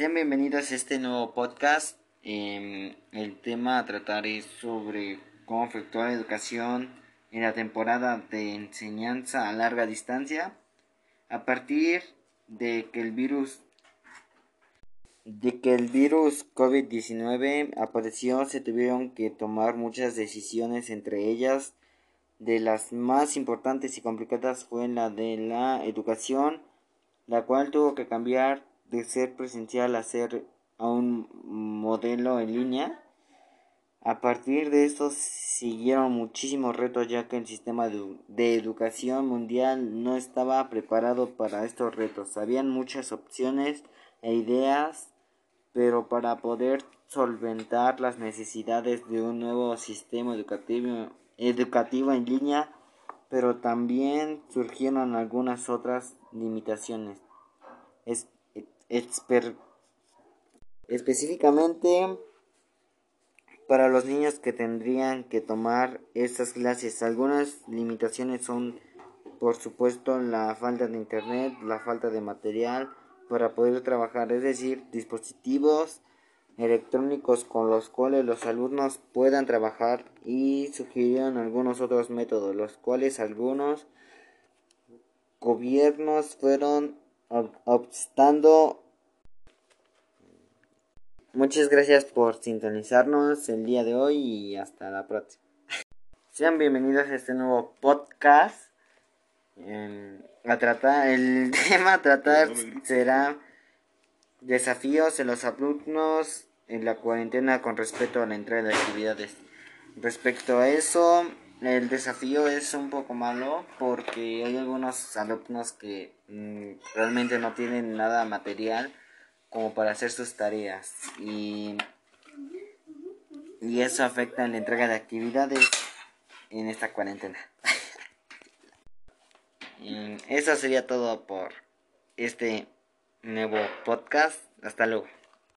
Sean bienvenidos a este nuevo podcast. Em, el tema a tratar es sobre cómo afectó la educación en la temporada de enseñanza a larga distancia a partir de que el virus de que el virus COVID-19 apareció se tuvieron que tomar muchas decisiones entre ellas de las más importantes y complicadas fue la de la educación la cual tuvo que cambiar de ser presencial a ser a un modelo en línea. A partir de esto siguieron muchísimos retos ya que el sistema de, educación mundial no estaba preparado para estos retos. Habían muchas opciones e ideas, pero para poder solventar las necesidades de un nuevo sistema educativo, educativo en línea, pero también surgieron algunas otras limitaciones. Es, específicamente para los niños que tendrían que tomar estas clases. Algunas limitaciones son, por supuesto, la falta de internet, la falta de material para poder trabajar, es decir, dispositivos electrónicos con los cuales los alumnos puedan trabajar y sugirieron algunos otros métodos, los cuales algunos gobiernos fueron optando. Muchas gracias por sintonizarnos el día de hoy y hasta la próxima. Sean bienvenidos a este nuevo podcast. a tratar, el tema a tratar será desafíos en los alumnos en la cuarentena con respecto a la entrada de actividades. Respecto a eso, el desafío es un poco malo porque hay algunos alumnos que mm, realmente no tienen nada material como para hacer sus tareas y, y eso afecta en la entrega de actividades en esta cuarentena. eso sería todo por este nuevo podcast. Hasta luego.